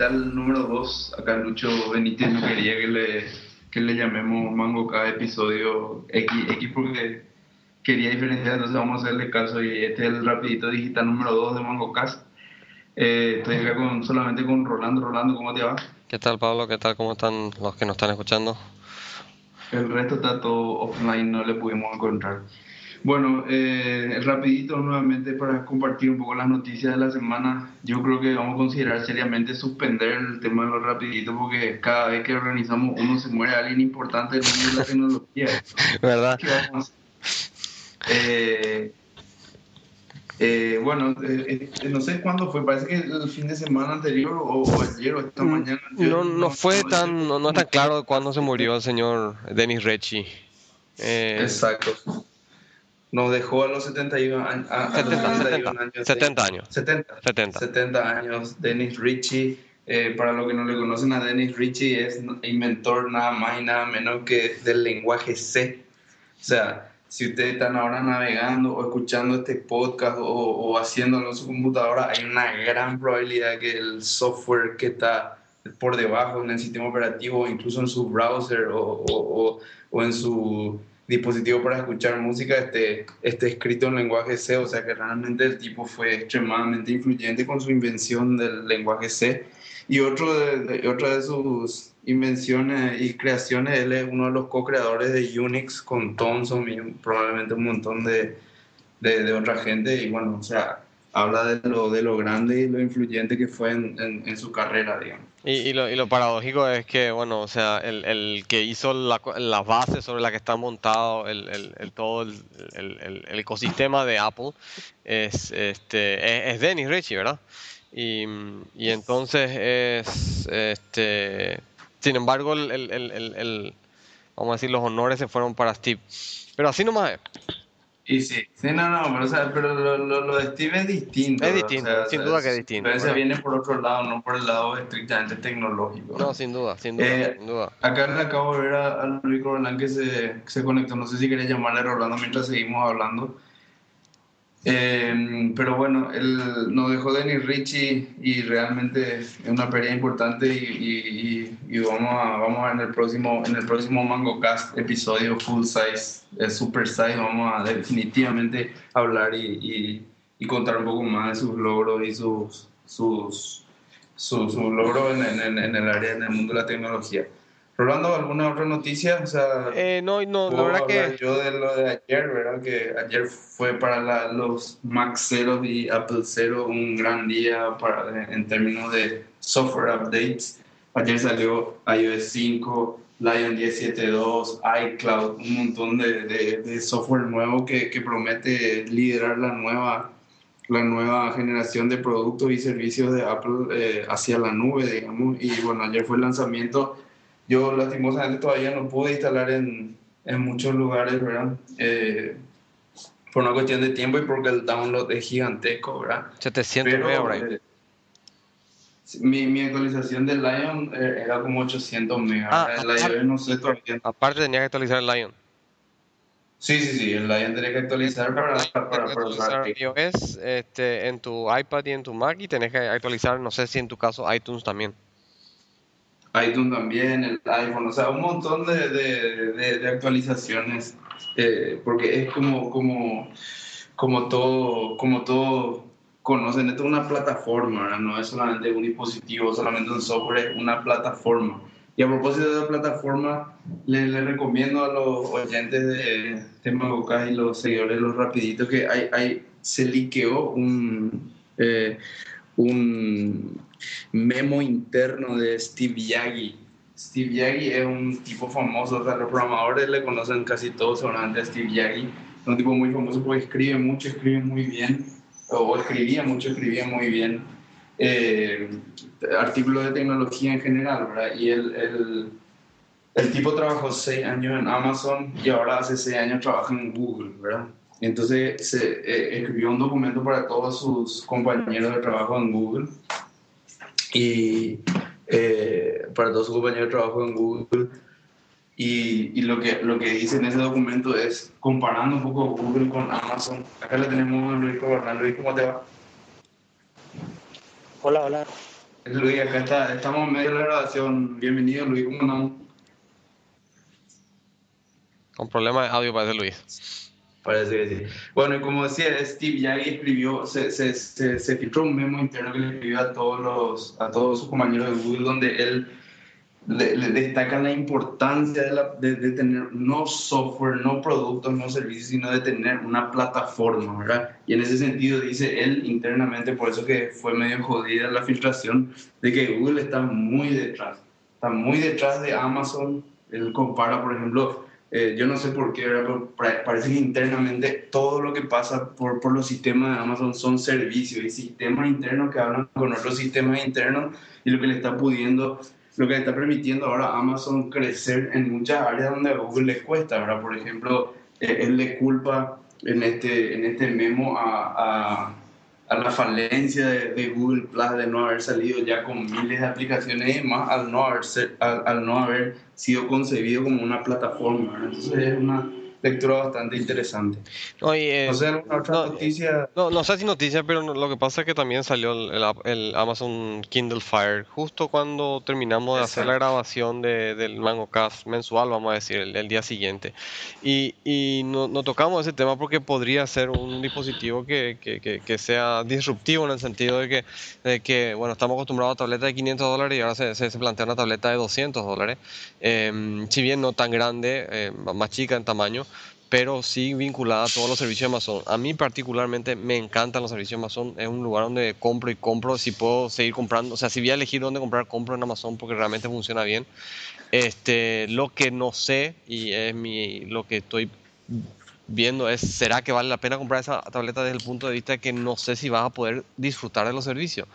digital número 2. Acá Lucho Benítez no quería que le, que le llamemos Mango cada episodio X, X porque quería diferenciar, entonces vamos a hacerle caso y este es el rapidito digital número 2 de Mango Cast. Eh, estoy acá con, solamente con Rolando. Rolando, ¿cómo te va? ¿Qué tal Pablo? ¿Qué tal? ¿Cómo están los que nos están escuchando? El resto está todo offline, no le pudimos encontrar. Bueno, eh, rapidito nuevamente para compartir un poco las noticias de la semana. Yo creo que vamos a considerar seriamente suspender el tema de los rapiditos porque cada vez que organizamos uno se muere alguien importante del mundo de la tecnología. ¿Verdad? Eh, eh, bueno, eh, eh, no sé cuándo fue, parece que el fin de semana anterior o, ayer o esta mm, mañana. No, no, fue tan, no, no, tan claro cuándo se murió el señor Dennis Recci. Exacto. Nos dejó a los 71, a, a 70, 70, años. 70 años. 70, 70. 70 años. Dennis Ritchie. para los que no le conocen a Dennis Ritchie, es inventor nada más y nada menos que del lenguaje C. O sea, si ustedes están ahora navegando o escuchando este podcast o, o haciéndolo en su computadora, hay una gran probabilidad que el software que está por debajo en el sistema operativo, incluso en su browser o, o, o en su dispositivo para escuchar música esté, esté escrito en lenguaje C, o sea que realmente el tipo fue extremadamente influyente con su invención del lenguaje C. Y otro de, otra de sus invenciones y creaciones, él es uno de los co-creadores de Unix con Thomson y probablemente un montón de, de, otra gente. Y bueno, o sea, habla de lo, de lo grande y lo influyente que fue en, en, su carrera, digamos. Y, y, lo, paradójico es que, bueno, o sea, el, el que hizo la, la, base sobre la que está montado el, el todo el, ecosistema de Apple es, este, es, es Dennis Ritchie, ¿verdad? Y, y, entonces es, este, sin embargo, el, vamos a decir, los honores se fueron para Steve. Pero así nomás es. Y sí, sí, no, no, pero, o sea, pero lo, lo, lo, de Steve es distinto. Es distinto, sin duda que es distinto. Pero ese viene por otro lado, no por el lado estrictamente tecnológico. No, sin duda, sin duda, eh, sin duda. Acá le acabo de ver a, a Luis Roland que se, que se conectó, no sé si querés llamarle a Rolando mientras seguimos hablando. Eh, pero bueno, él nos dejó Denis Richie y realmente es una pérdida importante y, y, y, vamos, a, vamos a en el próximo en el próximo Mango Cast episodio full size, super size, vamos a definitivamente hablar y, contar un poco más de sus logros y sus sus sus, logros en, en, en el área, en el mundo de la tecnología. Rolando, ¿alguna otra noticia? O sea, eh, no, no, la verdad que... Yo de lo de ayer, ¿verdad? Que ayer fue para los Mac 0 y Apple 0 un gran día para, en términos de software updates. Ayer salió iOS 5, Lion 10.7.2, iCloud, un montón de, de, software nuevo que, que, promete liderar la nueva, la nueva generación de productos y servicios de Apple eh, hacia la nube, digamos. Y bueno, ayer fue el lanzamiento yo lastimosamente todavía no pude instalar en, en muchos lugares, ¿verdad? Eh, por una cuestión de tiempo y porque el download es gigantesco, ¿verdad? 700 megas, eh, mi, mi, actualización del Lion eh, era como 800 megas. Ah, el Lion no sé todavía. Aparte tenía que actualizar el Lion. Sí, sí, sí, el Lion tenía que actualizar para, para, para, para usar iOS este, en tu iPad y en tu Mac y tenés que actualizar, no sé si en tu caso iTunes también iTunes también, el iPhone, o sea, un montón de, de, de, actualizaciones, eh, porque es como, como, como, todo, como todo conocen, esto es una plataforma, no es solamente un dispositivo, solamente un software, es una plataforma. Y a propósito de la plataforma, les le recomiendo a los oyentes de, de y los seguidores de los rapiditos que hay, hay, se liqueó un, eh, un memo interno de Steve Yagi. Steve Yagi es un tipo famoso, o sea, los programadores le conocen casi todos seguramente a Steve Yagi. Es un tipo muy famoso porque escribe mucho, escribe muy bien, o escribía mucho, escribía muy bien. Eh, artículos de tecnología en general, ¿verdad? Y el, el, el tipo trabajó seis años en Amazon y ahora hace seis años trabaja en Google, ¿verdad? Entonces se eh, escribió un documento para todos sus compañeros de trabajo en Google y eh, para todos sus compañeros de trabajo en Google. Y, y, lo, que, lo que dice en ese documento es comparando un poco Google con Amazon. Acá le tenemos a Luis Luis, ¿cómo te va? Hola, hola. Luis, acá está, estamos en medio de la grabación. Bienvenido, Luis, ¿cómo no? Con problemas de audio parece Luis. Parece que sí. Bueno, y como decía, Steve Jagger escribió, se, se, se, se, filtró un memo interno que le escribió a todos, los, a todos sus compañeros de Google, donde él le, destaca la importancia de, la, de, de, tener no software, no productos, no servicios, sino de tener una plataforma, ¿verdad? Y en ese sentido dice él internamente, por eso que fue medio jodida la filtración, de que Google está muy detrás, está muy detrás de Amazon. Él compara, por ejemplo, eh, yo no sé por qué, pero parece que internamente todo lo que pasa por, por los sistemas de Amazon son servicios y sistemas internos que hablan con otros sistemas internos y lo que le está pudiendo, lo que le está permitiendo ahora a Amazon crecer en muchas áreas donde a Google le cuesta, ¿verdad? Por ejemplo, eh, él le culpa en este, en este memo a, a a la falencia de, Google Plus de no haber salido ya con miles de aplicaciones y más al no haber, al, al no haber sido concebido como una plataforma. Entonces es una lectura bastante interesante. No, eh, otra no, noticia? No, no sé si noticia, pero lo que pasa es que también salió el, el, Amazon Kindle Fire justo cuando terminamos de hacer la grabación de, del MangoCast mensual, vamos a decir, el, día siguiente. Y, y no, tocamos ese tema porque podría ser un dispositivo que, que, que, sea disruptivo en el sentido de que, de que, bueno, estamos acostumbrados a tabletas de 500 dólares y ahora se, se, plantea una tableta de 200 dólares. Em, si bien no tan grande, eh, más chica en tamaño, pero sí vinculada a todos los servicios de Amazon. A mí particularmente me encantan los servicios de Amazon. Es un lugar donde compro y compro. Si puedo seguir comprando, o sea, si voy a elegir dónde comprar, compro en Amazon porque realmente funciona bien. Este, lo que no sé y es mi, lo que estoy viendo es, ¿será que vale la pena comprar esa tableta desde el punto de vista de que no sé si vas a poder disfrutar de los servicios?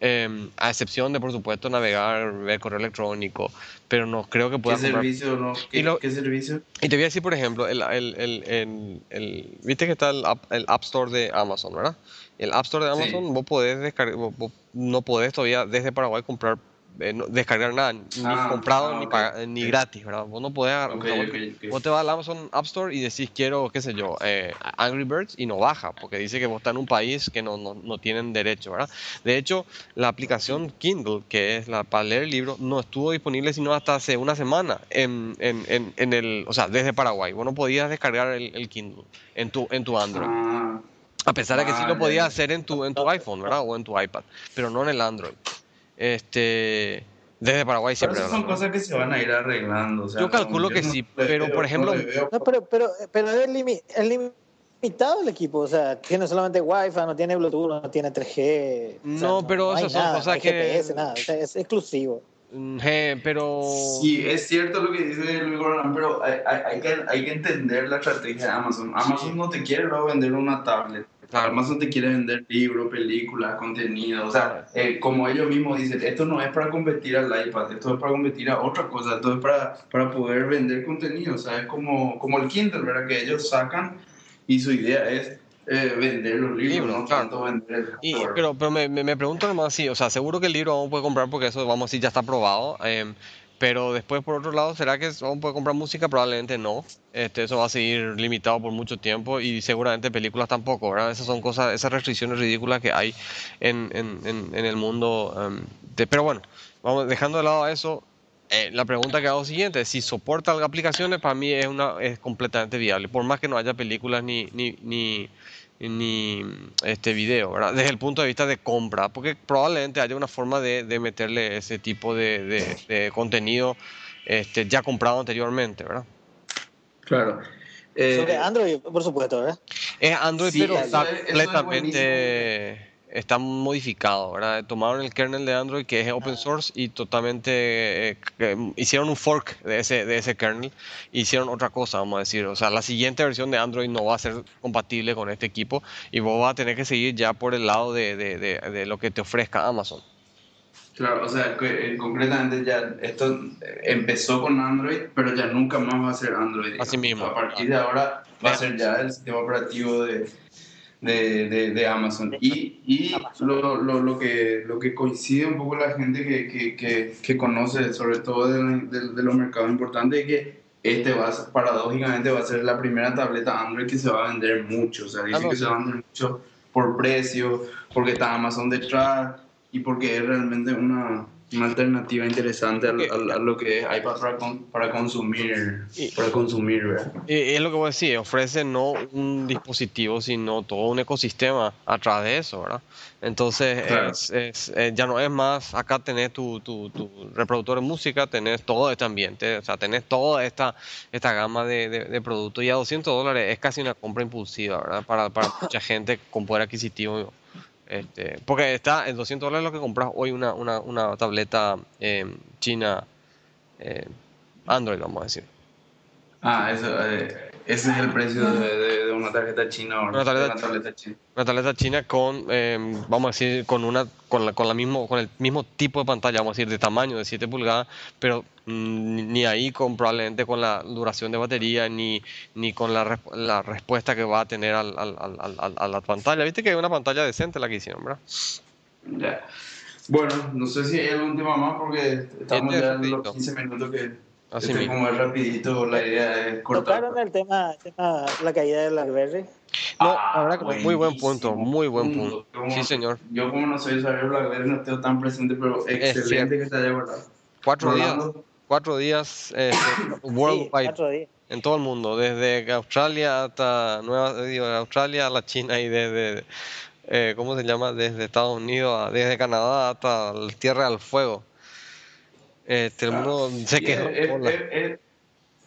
Em, a excepción de, por supuesto, navegar, ver correo electrónico, pero no creo que pueda ¿Qué servicio? No? ¿Qué, y servicio? Y te voy a decir, por ejemplo, el, el, el, el viste que está el app, Store de Amazon, ¿verdad? El App Store de Amazon, vos podés descargar, no podés todavía desde Paraguay comprar eh, descargar nada, ni ah, comprado ah, ni, ni gratis, ¿verdad? Vos no podés, vos, te vas al Amazon App Store y decís quiero, qué sé yo, eh, Angry Birds y no baja, porque dice que vos estás en un país que no, no, no, tienen derecho, ¿verdad? De hecho, la aplicación Kindle, que es la para leer el libro, no estuvo disponible sino hasta hace una semana en, en, en, el, o sea, desde Paraguay. Vos no podías descargar el, Kindle en tu, en tu Android. Ah, a pesar de que sí lo podías hacer en tu, en tu iPhone, ¿verdad? O en tu iPad, pero no en el Android. Este, desde Paraguay siempre. son cosas que se van a ir arreglando. yo calculo que sí, pero por ejemplo. No, pero, pero, pero es, limitado el equipo, o sea, tiene solamente Wi-Fi, no tiene Bluetooth, no tiene 3G. No, pero esas son cosas que. GPS, nada, es exclusivo. Mm, pero. Sí, es cierto lo que dice Luis Gordon, pero hay, hay, que, hay que entender la estrategia de Amazon. Amazon no te quiere vender una tablet Amazon te quiere vender libros, películas, contenido. O sea, eh, como ellos mismos dicen, esto no es para competir al iPad, esto es para competir a otra cosa, esto es para, para poder vender contenido. O sea, es como, como el Kindle, ¿verdad? Que ellos sacan y su idea es eh, vender los libros, no tanto vender y, Pero, pero me, me, pregunto nomás si, o sea, seguro que el libro vamos a poder comprar porque eso, vamos a decir, ya está probado. Eh, pero después, por otro lado, ¿será que vamos a poder comprar música? Probablemente no. Este, eso va a seguir limitado por mucho tiempo y seguramente películas tampoco, ¿verdad? Esas son cosas, esas restricciones ridículas que hay en, en, en, el mundo. Em, pero bueno, dejando de lado eso. Eh, la pregunta que hago siguiente, si soporta aplicaciones, para mí es, una, es completamente viable. Por más que no haya películas ni, ni, ni ni este video, ¿verdad? Desde el punto de vista de compra, porque probablemente haya una forma de, de meterle ese tipo de, de, contenido este, ya comprado anteriormente, ¿verdad? Claro. Eh, Android, por supuesto, ¿verdad? Es Android, pero está completamente está modificado, ¿verdad? Tomaron el kernel de Android que es open source y totalmente eh, hicieron un fork de ese, de ese kernel, hicieron otra cosa, vamos a decir. O sea, la siguiente versión de Android no va a ser compatible con este equipo y vos vas a tener que seguir ya por el lado de, de, de, lo que te ofrezca Amazon. Claro, o sea, que, eh, concretamente ya esto empezó con Android, pero ya nunca más va a ser Android. Así mismo. A partir de ahora va a ser ya el sistema operativo de, de, de, Amazon. Y, y lo, lo, lo, que, lo que coincide un poco la gente que, que, que, que conoce, sobre todo de, de, los mercados importantes, es que este va a, paradójicamente va a ser la primera tableta Android que se va a vender mucho. O sea, dice que se va a vender mucho por precio, porque está Amazon detrás. y porque es realmente una, una alternativa interesante a, a- a lo que iPad para, para consumir, Y- para consumir, ¿verdad? Y es lo que voy a decir, ofrece no un dispositivo, sino todo un ecosistema atrás de eso, ¿verdad? Entonces, Claro. es, es, eh, ya no es más, acá tenés tu, tu, tu reproductor de música, tenés todo este ambiente, o sea, tenés toda esta, esta gama de, de, de productos y a 200 dólares es casi una compra impulsiva, ¿verdad? Para, para mucha gente con poder adquisitivo. Este, porque está en 200 dólares lo que compras hoy una, una, una tableta eh, china eh, Android, vamos a decir. Ah, eso, eh, ese es el precio de, de- de una tarjeta china o Una tarjeta- china. Una tableta china con, eh, vamos a decir, con una, con la, con la mismo, con el mismo tipo de pantalla, vamos a decir, de tamaño de 7 pulgadas, pero mm, ni ahí con probablemente con la duración de batería, ni, ni con la, la respuesta que va a tener al, al- al- a la pantalla. Viste que es una pantalla decente la que hicieron, ¿verdad? Ya. Bueno, no sé si hay algún tema más porque estamos Este ya en los 15 minutos que Así este mismo. como es rapidito, la idea es cortar. Tocaron el tema, el tema la caída de BlackBerry. No, Ah, la verdad que muy buen punto, muy buen punto. punto. Como- Sí, señor. Yo como no soy usuario de BlackBerry no estoy tan presente, pero excelente cierto. que te haya guardado. Cuatro días, Rolando, cuatro días eh, Sí, worldwide. cuatro días. en todo el mundo, desde Australia hasta Nueva, digo, Australia a la China y desde, eh, ¿cómo se llama? Desde Estados Unidos, a- desde Canadá hasta la Tierra del Fuego. Este, el mundo se y quedó. es- es- es-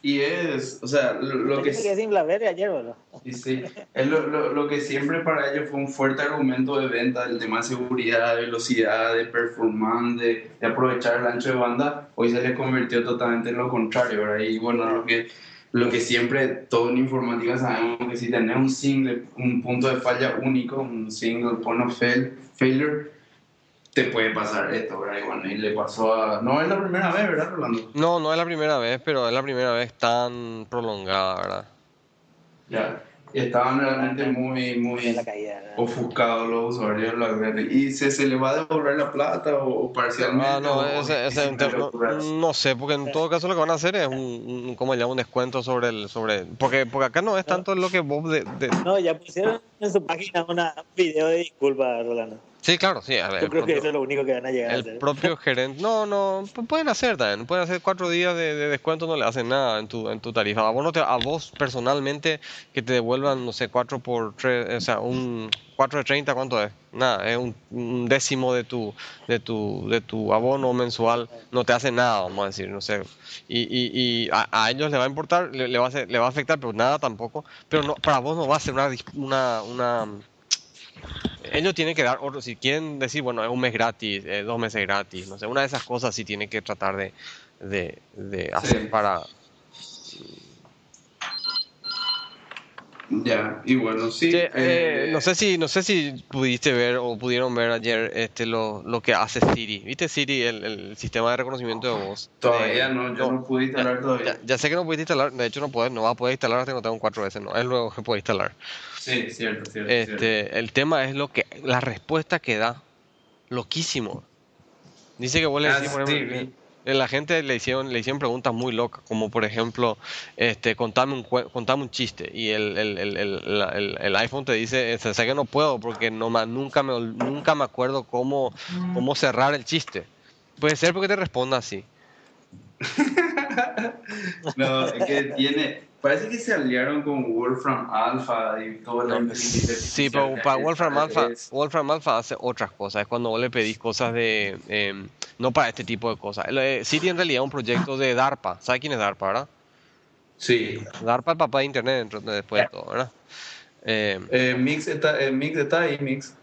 y es, o sea, lo, lo que quedé sin BlackBerry ayer, ¿verdad? Y sí, es lo, lo, lo que siempre para ellos fue un fuerte argumento de venta, el tema de seguridad, de velocidad, de performance, de, de aprovechar el ancho de banda, hoy se les convirtió totalmente en lo contrario, ¿verdad? Y bueno, lo que, lo que siempre todo en informática sabemos que si tenés un single, un punto de falla único, un single point of fail, failure, te puede pasar esto, ¿verdad? Y bueno, y le pasó a... No es la primera vez, ¿verdad, Rolando? No, no es la primera vez, pero es la primera vez tan prolongada, ¿verdad? Ya, estaban realmente muy, muy... la caída. ¿verdad? ofuscados los usuarios. ¿Y se, se le va a devolver la plata o, o parcialmente? Ah, no, o- ese, ese es un o- tema- no, no sé, porque en todo caso lo que van a hacer es un, un ¿cómo se llama? Un descuento sobre el, sobre, porque, porque acá no es tanto lo que vos de, de- No, ya pusieron en su página una un video de disculpas, Rolando. Sí, claro, sí, a ver, Yo el creo que propio- eso es lo único que van a llegar a El hacer. propio gerente, no, no, pu- pueden hacer también, pueden hacer cuatro días de, de descuento, no le hacen nada en tu, en tu tarifa. A vos, no te- a vos personalmente que te devuelvan, no sé, cuatro por tres, o sea, un cuatro de 30, ¿cuánto es? Nada, es un, un décimo de tu, de tu, de tu abono mensual, no te hace nada, vamos a decir, no sé. Y, y, y a, a ellos le va a importar, le, le va a hacer- le va a afectar, pero nada tampoco. Pero no, para vos no va a ser una, una, una ellos tienen que dar otro, si quieren decir, bueno, es un mes gratis, eh, dos meses gratis, no sé, una de esas cosas sí tienen que tratar de, de, de hacer Sí. para... Ya, y bueno, sí. Che, eh, eh, no sé si no sé si pudiste ver o pudieron ver ayer este lo, lo que hace Siri. ¿Viste Siri, el, el sistema de reconocimiento de voz? Todavía Eh, no, yo no, pude instalar todavía. Ya, ya sé que no pudiste instalar, de hecho no puedes, no vas a poder instalar hasta que no tenga un 4S, no, es luego que puedes instalar. Sí, cierto, cierto. cierto. Este, el tema es lo que la respuesta que da, loquísimo. Dice que vos le Ah, decís, por sí, ejemplo, vi. La gente le hicieron, le hicieron preguntas muy locas, como por ejemplo, este, contame un, contame un chiste, y el, el, el, el, la- el- el iPhone te dice, sé que no puedo porque no nunca me, nunca me acuerdo cómo, cómo cerrar el chiste. Puede ser porque te responda así. No, es que tiene. Parece que se aliaron con Wolfram Alpha y todo la inteligencia Sí, artificial pero para Wolfram Alpha. Wolfram Alpha hace otras cosas. Es cuando vos le pedís cosas de. em, no para este tipo de cosas. Siri en realidad es un proyecto de DARPA. ¿Sabes quién es DARPA, verdad? Sí. DARPA, el papá de Internet, después de todo, ¿verdad? Eh, Mix, está, eh, Mix está ahí, Mix.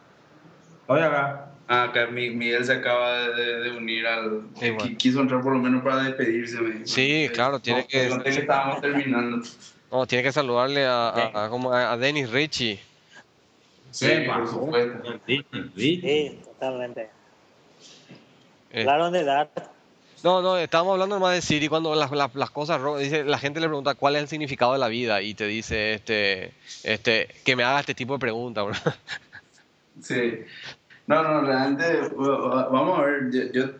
Oye, acá. Ah, acá Mi- Miguel se acaba de, de unir al. Sí, bueno. Quiso entrar por lo menos para despedirse. me dijo. Sí, claro, tiene no, que- que estábamos terminando. no, tiene que saludarle a, a, a- como a- a Dennis Richie. Sí, Sepa. por supuesto. Sí, totalmente. Eh, Hablaron de dar. No, no, estábamos hablando más de Siri cuando las, las, las cosas, dice, la gente le pregunta cuál es el significado de la vida y te dice, este, este, que me haga este tipo de preguntas. Sí. No, no, realmente, vamos a ver, yo, yo,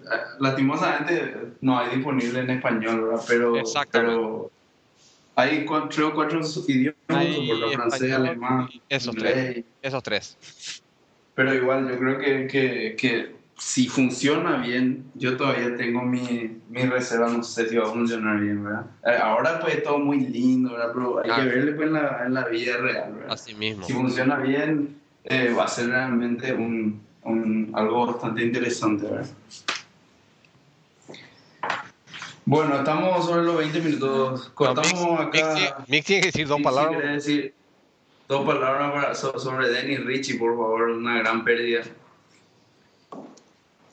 lastimosamente no hay disponible en español, ¿verdad? Pero, pero hay cuatro, tres o cuatro idiomas, Hay francés, alemán, esos inglés. tres. Esos tres. Pero igual, yo creo que, que, que si funciona bien, yo todavía tengo mi, mi reserva, no sé si va a funcionar bien, ¿verdad? Eh, ahora pues todo muy lindo, ¿verdad? Pero hay Ah. que verle pues en la, en la vida real, ¿verdad? Así mismo. Si funciona bien, eh, va a ser realmente un, un- algo bastante interesante, ¿verdad? Bueno, estamos sobre los 20 minutos. Cortamos No, Mick- acá. Mick tiene- que decir dos Sí, sí, palabras. quería decir dos palabras para- so- sobre Dennis Richie, por favor, una gran pérdida.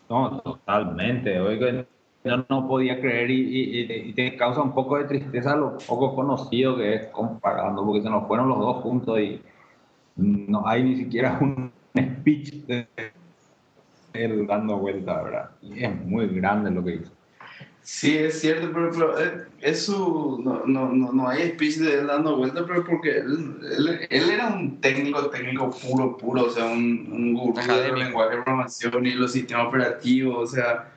No, totalmente. Oiga, yo no podía creer y, y te causa un poco de tristeza lo poco conocido que es comparando, porque se nos fueron los dos juntos y no hay ni siquiera un speech de él dando vuelta, ¿verdad? Y es muy grande lo que hizo. Sí, es cierto, pero, pero eh, es su, no, no, no, no hay speech de él dando vueltas, pero porque él, él, él era un técnico, técnico puro, puro, o sea, un, un gurú del lenguaje de programación y los sistemas operativos, o sea,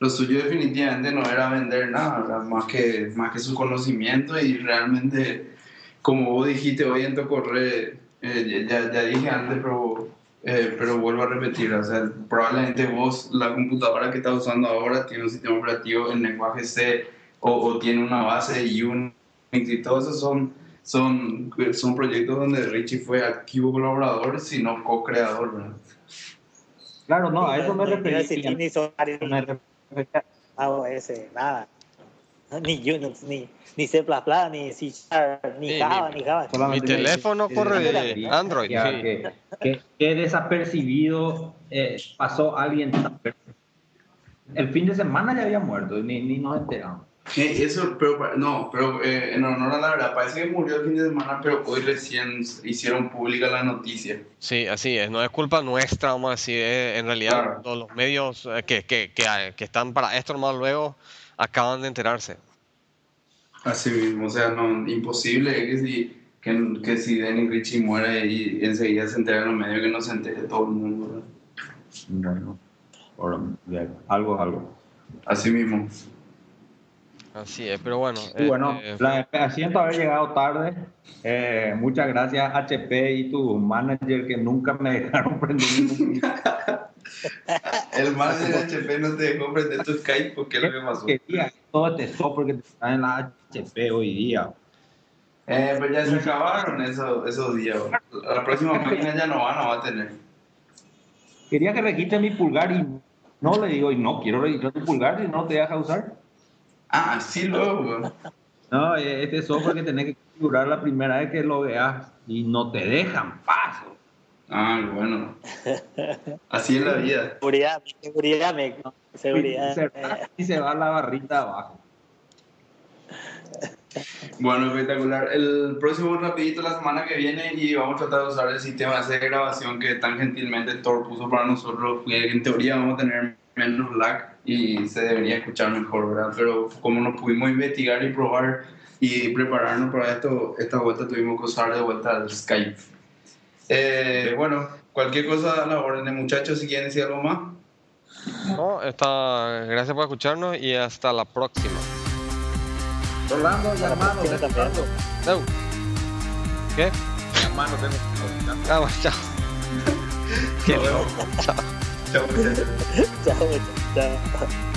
lo suyo definitivamente no era vender nada, ¿verdad? más que, más que su conocimiento y realmente, como vos dijiste hoy en tu correo, eh, ya, ya dije antes, pero, eh, pero vuelvo a repetir, o sea, probablemente vos, la computadora que estás usando ahora tiene un sistema operativo en lenguaje C o, o tiene una base de Unix y todos esos son, son, son proyectos donde Richie fue activo colaborador, sino co-creador, ¿verdad? Claro, no, a eso me No a refería. ni Solaris, Me refería- AOS, nada. Ni Unix, ni, ni C++, ni C Sharp, ni Sí, Java, mi- ni Java. Mi teléfono corre de Android. que, sí. que, que- que desapercibido eh, pasó alguien. El fin de semana ya había muerto, ni, ni nos enteramos. Eh, Eso, pero no, pero eh, en honor a la verdad, parece que murió el fin de semana, pero hoy recién hicieron pública la noticia. Sí, así es. No es culpa nuestra, vamos a decir. eh, en realidad, Claro. todos los medios eh, que, que, que, que están para esto más luego acaban de enterarse. Así mismo, o sea, no, imposible que si, que, que si Danny Richie muere y enseguida se entera en los medios que no se entere todo el mundo. ya, algo, algo. Así mismo. Así es, pero bueno. Y bueno, este, la, siento haber llegado tarde. Eh, muchas gracias HP y tu manager que nunca me dejaron prender El más de HP no te dejó prender tu Skype porque lo que pasó. quería todo este software que está en la HP hoy día. Eh, pues ya se acabaron esos, esos días. La próxima máquina ya no va, no va a tener. Quería que registre mi pulgar y no le digo, y no quiero registrar tu pulgar si no te deja usar. Ah, sí, luego. No, eh, este software que tenés que configurar la primera vez que lo veas y no te dejan paso. Ah, bueno. Así es la vida. Seguridad, seguridad, me, seguridad. Y se, y se va la barrita abajo. Bueno, espectacular. El próximo rapidito la semana que viene y vamos a tratar de usar el sistema de grabación que tan gentilmente Thor puso para nosotros. que En teoría vamos a tener menos lag y se debería escuchar mejor, ¿verdad? Pero como no pudimos investigar y probar y prepararnos para esto, esta vuelta tuvimos que usar de vuelta el Skype. Eh, bueno, cualquier cosa a la orden de muchachos, si quieren decir algo más. no, está, gracias por escucharnos y hasta la próxima. Rolando, hermano, tiene también. Chau. ¿Qué? hermano, tengo- Ah, bueno, chao. Qué loco. Chao. Chao, chao, chao.